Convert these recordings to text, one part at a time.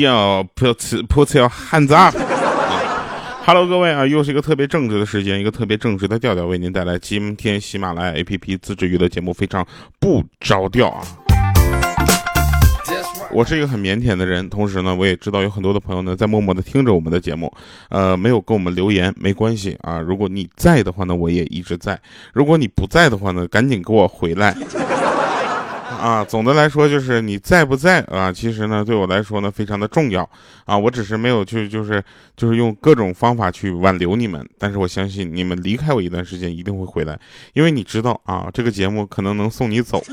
叫破次破次要汉子 啊！Hello，各位啊，又是一个特别正直的时间，一个特别正直的调调，为您带来今天喜马拉雅 APP 自制娱乐节目，非常不着调啊！我是一个很腼腆的人，同时呢，我也知道有很多的朋友呢在默默的听着我们的节目，呃，没有给我们留言，没关系啊。如果你在的话呢，我也一直在；如果你不在的话呢，赶紧给我回来。啊，总的来说就是你在不在啊？其实呢，对我来说呢，非常的重要啊。我只是没有去，就是就是用各种方法去挽留你们。但是我相信你们离开我一段时间一定会回来，因为你知道啊，这个节目可能能送你走。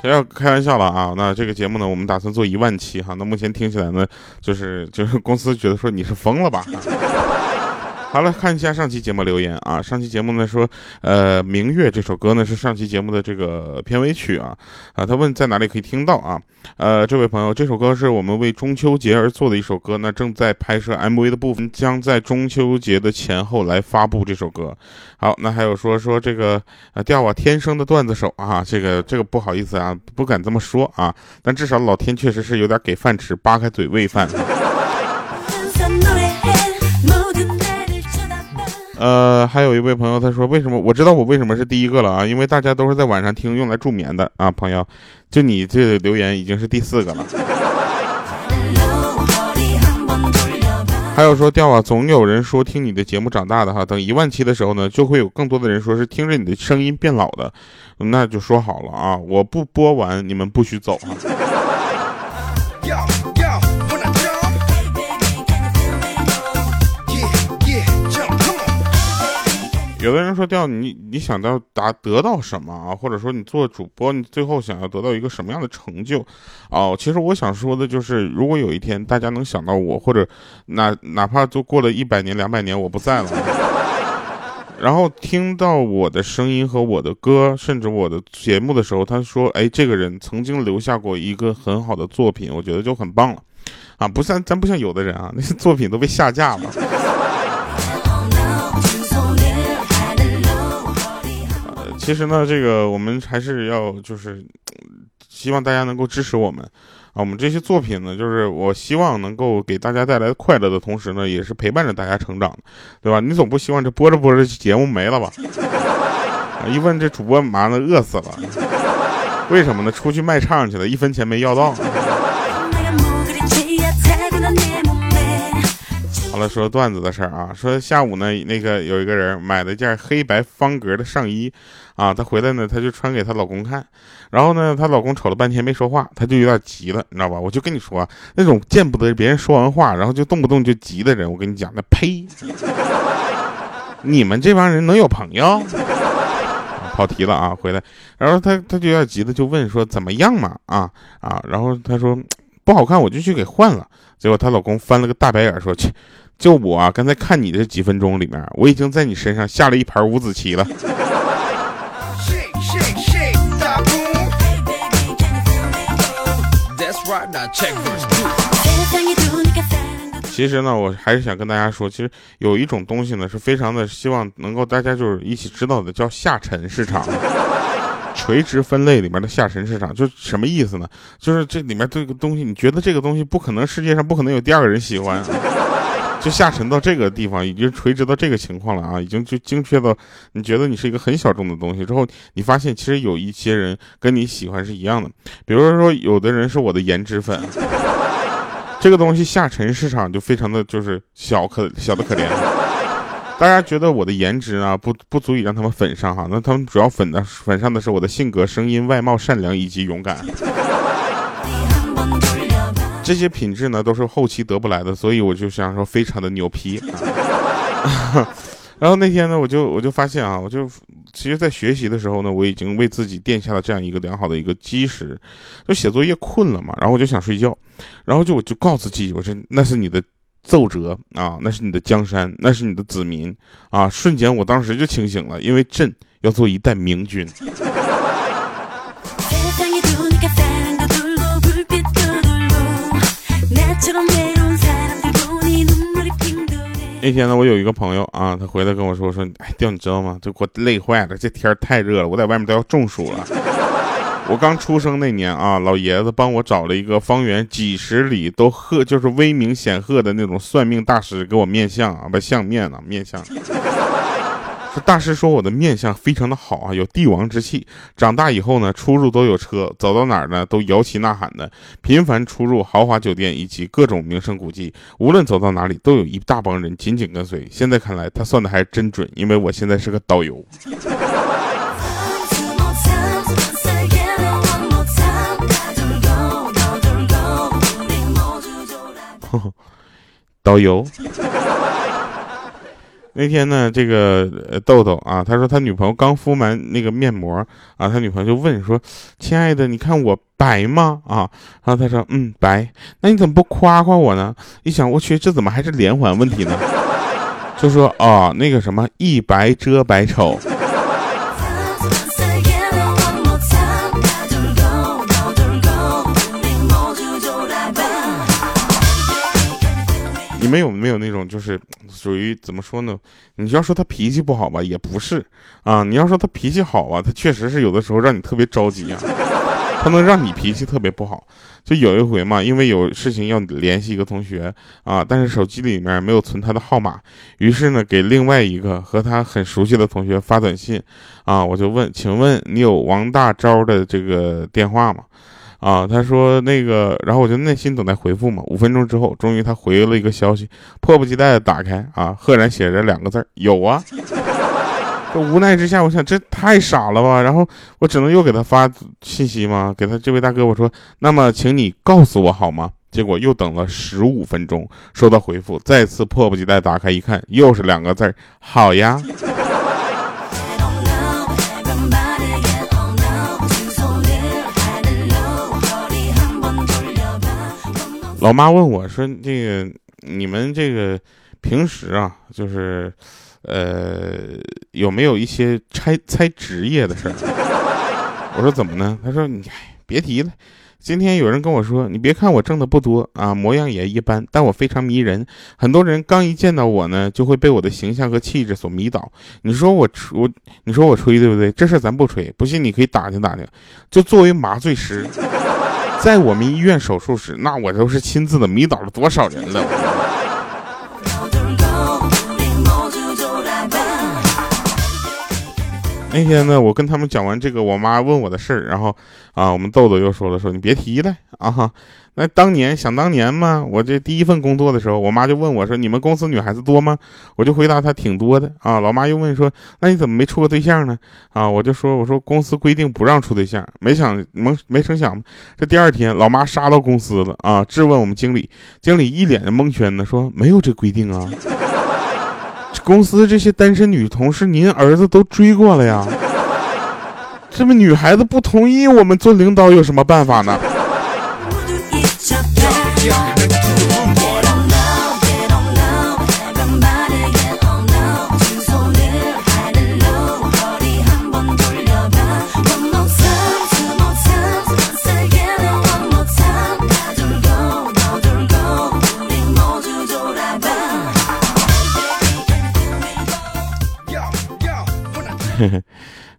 不要开玩笑了啊！那这个节目呢，我们打算做一万期哈。那目前听起来呢，就是就是公司觉得说你是疯了吧？好了，看一下上期节目留言啊。上期节目呢说，呃，明月这首歌呢是上期节目的这个片尾曲啊。啊，他问在哪里可以听到啊？呃，这位朋友，这首歌是我们为中秋节而做的一首歌，那正在拍摄 MV 的部分，将在中秋节的前后来发布这首歌。好，那还有说说这个啊，调啊，天生的段子手啊，这个这个不好意思啊，不敢这么说啊，但至少老天确实是有点给饭吃，扒开嘴喂饭。呃，还有一位朋友，他说：“为什么我知道我为什么是第一个了啊？因为大家都是在晚上听，用来助眠的啊。”朋友，就你这留言已经是第四个了。还有说调啊，总有人说听你的节目长大的哈，等一万期的时候呢，就会有更多的人说是听着你的声音变老的，那就说好了啊，我不播完你们不许走啊。有的人说调你你想到达得到什么啊？或者说你做主播，你最后想要得到一个什么样的成就？哦，其实我想说的就是，如果有一天大家能想到我，或者哪哪怕就过了一百年、两百年我不在了，然后听到我的声音和我的歌，甚至我的节目的时候，他说：“哎，这个人曾经留下过一个很好的作品，我觉得就很棒了。”啊，不像咱不像有的人啊，那些作品都被下架了。其实呢，这个我们还是要就是希望大家能够支持我们啊。我们这些作品呢，就是我希望能够给大家带来快乐的同时呢，也是陪伴着大家成长，对吧？你总不希望这播着播着节目没了吧？一问这主播妈的饿死了，为什么呢？出去卖唱去了，一分钱没要到。好了，说段子的事儿啊，说下午呢，那个有一个人买了件黑白方格的上衣。啊，她回来呢，她就穿给她老公看，然后呢，她老公瞅了半天没说话，她就有点急了，你知道吧？我就跟你说，那种见不得别人说完话，然后就动不动就急的人，我跟你讲，那呸！你们这帮人能有朋友？跑题了啊，回来，然后她她就有点急的就问说怎么样嘛？啊啊，然后她说不好看，我就去给换了。结果她老公翻了个大白眼说去，就我啊，刚才看你这几分钟里面，我已经在你身上下了一盘五子棋了。其实呢，我还是想跟大家说，其实有一种东西呢，是非常的希望能够大家就是一起知道的，叫下沉市场。垂直分类里面的下沉市场，就什么意思呢？就是这里面这个东西，你觉得这个东西不可能，世界上不可能有第二个人喜欢。就下沉到这个地方，已经垂直到这个情况了啊！已经就精确到你觉得你是一个很小众的东西之后，你发现其实有一些人跟你喜欢是一样的。比如说，有的人是我的颜值粉，这个东西下沉市场就非常的就是小可小的可怜。大家觉得我的颜值啊不不足以让他们粉上哈，那他们主要粉的粉上的是我的性格、声音、外貌、善良以及勇敢。这些品质呢，都是后期得不来的，所以我就想说，非常的牛批。啊 然后那天呢，我就我就发现啊，我就其实，在学习的时候呢，我已经为自己垫下了这样一个良好的一个基石。就写作业困了嘛，然后我就想睡觉，然后就我就告诉自己，我说那是你的奏折啊，那是你的江山，那是你的子民啊。瞬间，我当时就清醒了，因为朕要做一代明君。那天呢，我有一个朋友啊，他回来跟我说说，哎，调你知道吗？这给我累坏了，这天太热了，我在外面都要中暑了。我刚出生那年啊，老爷子帮我找了一个方圆几十里都赫，就是威名显赫的那种算命大师给我面相啊，不相面呢，面相。这大师说我的面相非常的好啊，有帝王之气。长大以后呢，出入都有车，走到哪儿呢都摇旗呐喊的，频繁出入豪华酒店以及各种名胜古迹。无论走到哪里，都有一大帮人紧紧跟随。现在看来，他算的还真准，因为我现在是个导游。导游。那天呢，这个豆豆啊，他说他女朋友刚敷完那个面膜啊，他女朋友就问说：“亲爱的，你看我白吗？”啊，然后他说：“嗯，白。那你怎么不夸夸我呢？”一想，我去，这怎么还是连环问题呢？就说啊，那个什么，一白遮百丑。你们有没有那种就是属于怎么说呢？你要说他脾气不好吧，也不是啊。你要说他脾气好啊，他确实是有的时候让你特别着急啊。他能让你脾气特别不好。就有一回嘛，因为有事情要联系一个同学啊，但是手机里面没有存他的号码，于是呢，给另外一个和他很熟悉的同学发短信啊，我就问，请问你有王大钊的这个电话吗？啊，他说那个，然后我就耐心等待回复嘛。五分钟之后，终于他回了一个消息，迫不及待的打开啊，赫然写着两个字有啊。这无奈之下，我想这太傻了吧。然后我只能又给他发信息嘛，给他这位大哥我说，那么请你告诉我好吗？结果又等了十五分钟，收到回复，再次迫不及待打开一看，又是两个字好呀。老妈问我说：“这个你们这个平时啊，就是呃，有没有一些猜猜职业的事儿？” 我说：“怎么呢？”他说：“你别提了，今天有人跟我说，你别看我挣的不多啊，模样也一般，但我非常迷人。很多人刚一见到我呢，就会被我的形象和气质所迷倒。你说我我，你说我吹对不对？这事咱不吹，不信你可以打听打听。就作为麻醉师。”在我们医院手术室，那我都是亲自的迷倒了多少人了。那天呢，我跟他们讲完这个，我妈问我的事儿，然后啊，我们豆豆又说了，说你别提了啊。那当年想当年嘛，我这第一份工作的时候，我妈就问我说：“你们公司女孩子多吗？”我就回答她挺多的啊。老妈又问说：“那你怎么没处过对象呢？”啊，我就说：“我说公司规定不让处对象。”没想没没成想，这第二天老妈杀到公司了啊，质问我们经理，经理一脸的蒙圈呢，说：“没有这规定啊，公司这些单身女同事，您儿子都追过了呀。这么女孩子不同意我们做领导，有什么办法呢？”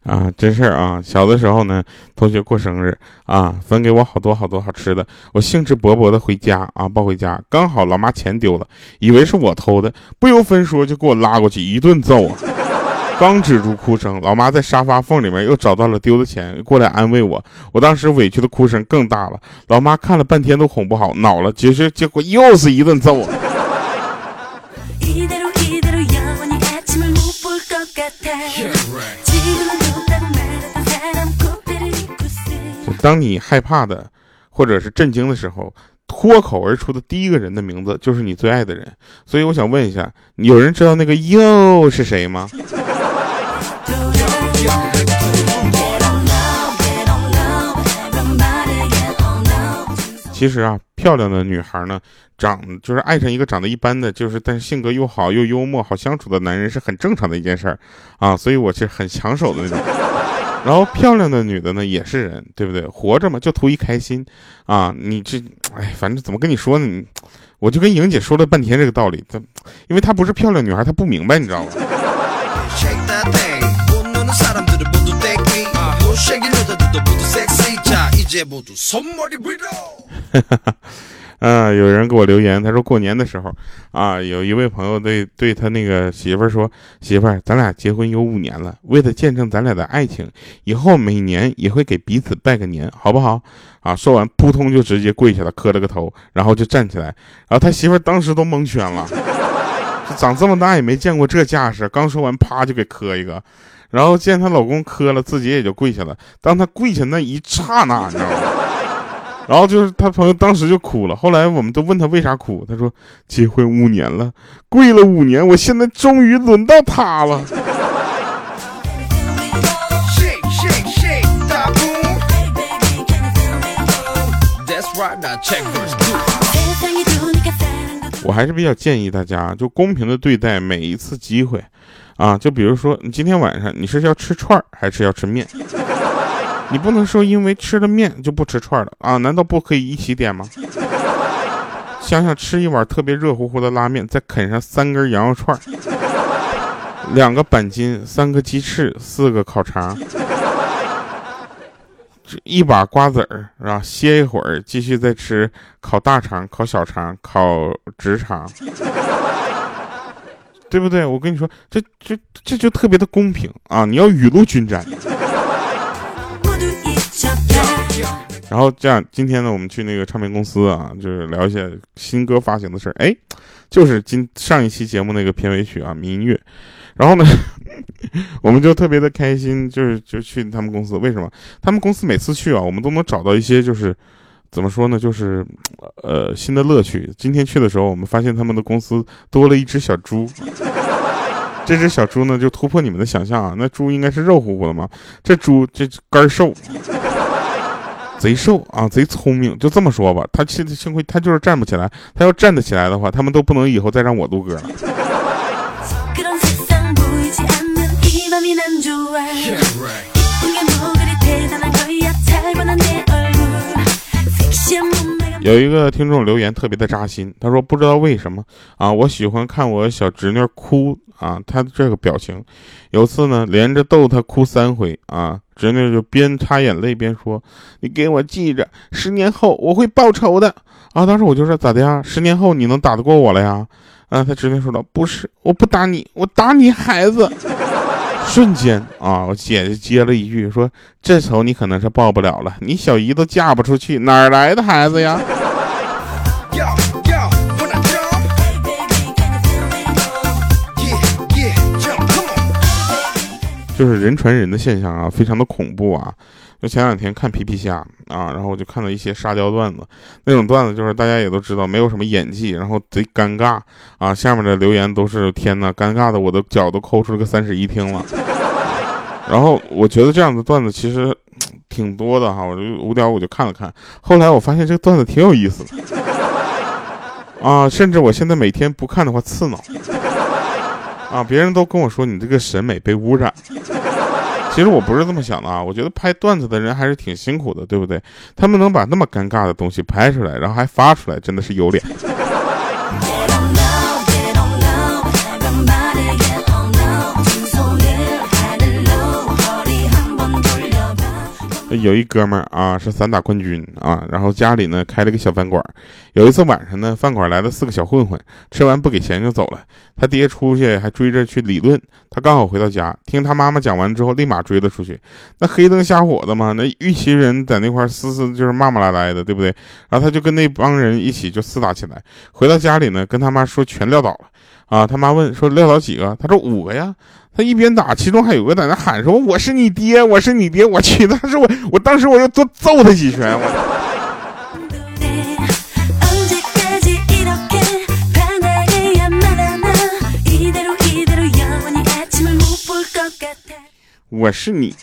啊，真事儿啊！小的时候呢，同学过生日啊，分给我好多好多好吃的，我兴致勃勃的回家啊，抱回家，刚好老妈钱丢了，以为是我偷的，不由分说就给我拉过去一顿揍啊！刚止住哭声，老妈在沙发缝里面又找到了丢的钱，过来安慰我，我当时委屈的哭声更大了，老妈看了半天都哄不好，恼了，结实结果又是一顿揍。当你害怕的，或者是震惊的时候，脱口而出的第一个人的名字就是你最爱的人。所以我想问一下，有人知道那个又是谁吗？其实啊，漂亮的女孩呢，长就是爱上一个长得一般的，就是但是性格又好又幽默、好相处的男人是很正常的一件事儿啊。所以我是很抢手的那种。然后漂亮的女的呢也是人，对不对？活着嘛就图一开心，啊，你这，哎，反正怎么跟你说呢？你，我就跟莹姐说了半天这个道理，她，因为她不是漂亮女孩，她不明白，你知道吗？啊，有人给我留言，他说过年的时候啊，有一位朋友对对他那个媳妇儿说：“媳妇儿，咱俩结婚有五年了，为了见证咱俩的爱情，以后每年也会给彼此拜个年，好不好？”啊，说完扑通就直接跪下了，磕了个头，然后就站起来，然后他媳妇儿当时都蒙圈了，长这么大也没见过这架势，刚说完啪就给磕一个，然后见她老公磕了，自己也就跪下了。当她跪下那一刹那，你知道吗？然后就是他朋友当时就哭了。后来我们都问他为啥哭，他说结婚五年了，跪了五年，我现在终于轮到他了。我还是比较建议大家就公平的对待每一次机会，啊，就比如说你今天晚上你是要吃串还是要吃面？你不能说因为吃了面就不吃串了啊？难道不可以一起点吗？想想吃一碗特别热乎乎的拉面，再啃上三根羊肉串，两个板筋，三个鸡翅，四个烤肠，一把瓜子儿，是吧？歇一会儿，继续再吃烤大肠、烤小肠、烤直肠，对不对？我跟你说，这这这就特别的公平啊！你要雨露均沾。然后这样，今天呢，我们去那个唱片公司啊，就是聊一下新歌发行的事儿。哎，就是今上一期节目那个片尾曲啊，民乐。然后呢，我们就特别的开心，就是就去他们公司。为什么？他们公司每次去啊，我们都能找到一些就是怎么说呢，就是呃新的乐趣。今天去的时候，我们发现他们的公司多了一只小猪。这只小猪呢，就突破你们的想象啊，那猪应该是肉乎乎的嘛，这猪这肝瘦。贼瘦啊，贼聪明，就这么说吧。他幸幸亏他就是站不起来，他要站得起来的话，他们都不能以后再让我录歌了。有一个听众留言特别的扎心，他说不知道为什么啊，我喜欢看我小侄女哭啊，她这个表情，有次呢连着逗她哭三回啊。侄女就边擦眼泪边说：“你给我记着，十年后我会报仇的。”啊，当时我就说：“咋的呀？十年后你能打得过我了呀？”啊，他侄女说道：“不是，我不打你，我打你孩子。”瞬间啊，我姐姐接了一句说：“这仇你可能是报不了了，你小姨都嫁不出去，哪来的孩子呀？”就是人传人的现象啊，非常的恐怖啊！就前两天看皮皮虾啊，然后我就看到一些沙雕段子，那种段子就是大家也都知道，没有什么演技，然后贼尴尬啊。下面的留言都是天哪，尴尬的我的脚都抠出了个三室一厅了。然后我觉得这样的段子其实挺多的哈，我就无聊我就看了看，后来我发现这个段子挺有意思的啊，甚至我现在每天不看的话刺挠。啊！别人都跟我说你这个审美被污染，其实我不是这么想的啊。我觉得拍段子的人还是挺辛苦的，对不对？他们能把那么尴尬的东西拍出来，然后还发出来，真的是有脸。有一哥们儿啊，是散打冠军啊，然后家里呢开了个小饭馆。有一次晚上呢，饭馆来了四个小混混，吃完不给钱就走了。他爹出去还追着去理论。他刚好回到家，听他妈妈讲完之后，立马追了出去。那黑灯瞎火的嘛，那一群人在那块儿嘶嘶就是骂骂咧咧的，对不对？然后他就跟那帮人一起就厮打起来。回到家里呢，跟他妈说全撂倒了。啊，他妈问说撂倒几个？他说五个呀。他一边打，其中还有个在那喊说：“我是你爹，我是你爹！”我去，当时我，我当时我就多揍他几拳。我。我是你。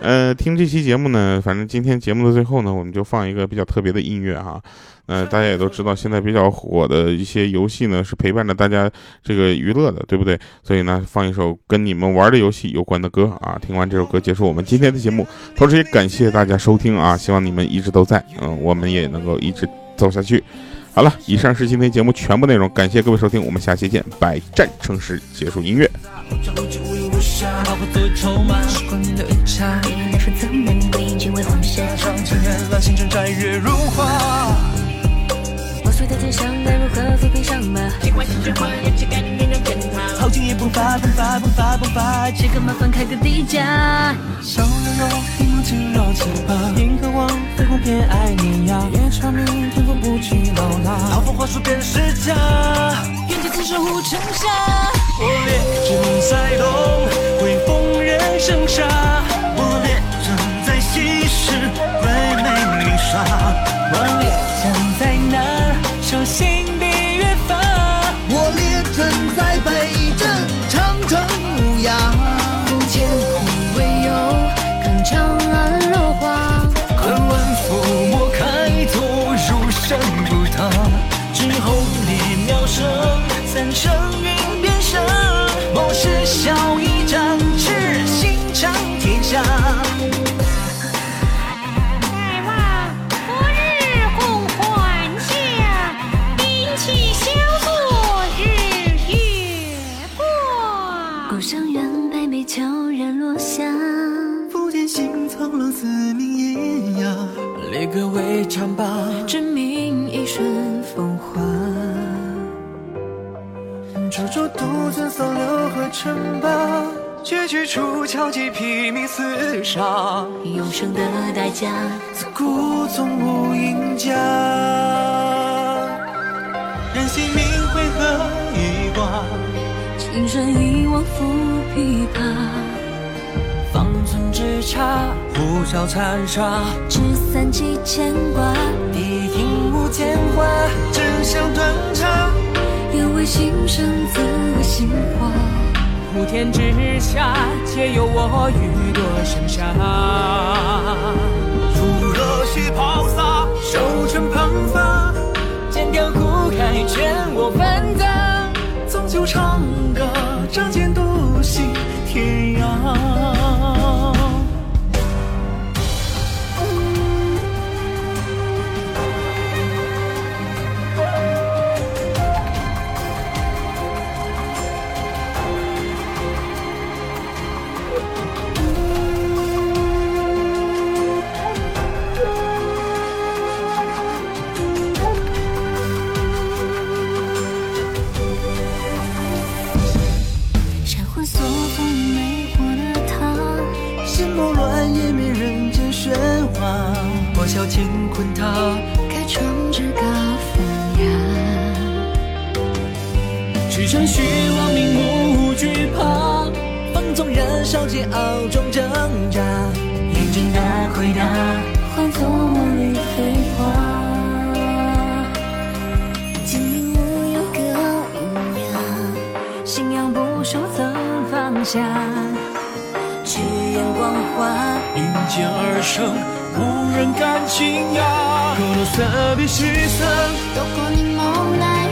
呃，听这期节目呢，反正今天节目的最后呢，我们就放一个比较特别的音乐哈。呃，大家也都知道，现在比较火的一些游戏呢，是陪伴着大家这个娱乐的，对不对？所以呢，放一首跟你们玩的游戏有关的歌啊。听完这首歌，结束我们今天的节目。同时也感谢大家收听啊，希望你们一直都在，嗯，我们也能够一直走下去。好了，以上是今天节目全部内容，感谢各位收听，我们下期见。百战成诗，结束音乐。下，老婆作为筹码，时光年的一刹，别人来说怎么你会只为黄沙？上情人了，星辰摘月如花。我睡在天上，该如何飞天上马？喜欢喜欢，也只该令人偏好。好景也迸发，迸发，迸发，迸发。这个麻烦开个低价。小人肉，一梦惊扰奇葩。银河王，飞鸿偏爱碾压。夜长明，天风不惧老衲。老夫话术便是假。愿借此守护城下。我列阵在东挥锋刃生杀我列阵在西噬鬼魅命煞我列阵在南守心底约法我列阵在北镇长城无涯抚千窟为佑看长为唱罢，真命一瞬风华。处处独尊扫六合称霸，绝句出鞘击披靡厮杀，永生的代价。自古从无赢家。任性命回合一挂，青山一望拂琵琶。方寸之差，呼啸残沙，纸伞几牵挂。低吟无牵挂，真相断肠。愿为心生，自为心花。普天之下，皆有我雨多生杀。除热血抛洒，手成庞发，剑雕苦海，劝我翻腾。纵酒长歌，仗剑独行天涯。心魔乱湮灭人间喧哗，破晓乾坤塔，开创至高风雅。驰骋虚妄名无惧怕，放纵燃烧煎熬中挣扎，认真的回答，换作梦里飞花。今明无有个阴阳，信仰不守怎放下？去眼光华，因剑而生，无人敢轻压。可能色比虚色，どこにもない。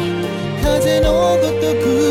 風のごとく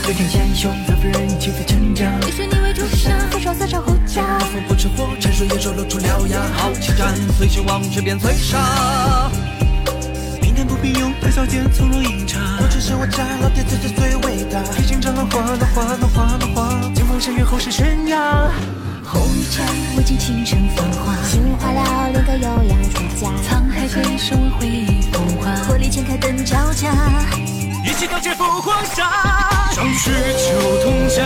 伏。月月天前雄，咱夫人气飞成家。以水泥为主上，火烧三朝后家。风不吃火，沉睡野兽露出獠牙。豪气战，随心王却变摧杀。平淡不平庸，谈笑间从容饮茶。我只是我家老爹最最最伟大。披荆斩浪花，落花，落花，落花。剑锋山岳后世悬崖。红衣战，未尽倾城繁华。心花了，练个优雅出家。沧海飞升，回忆风华。火力全开，灯交加。一起刀剑赴黄沙，壮士秋同江，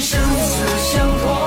生死相托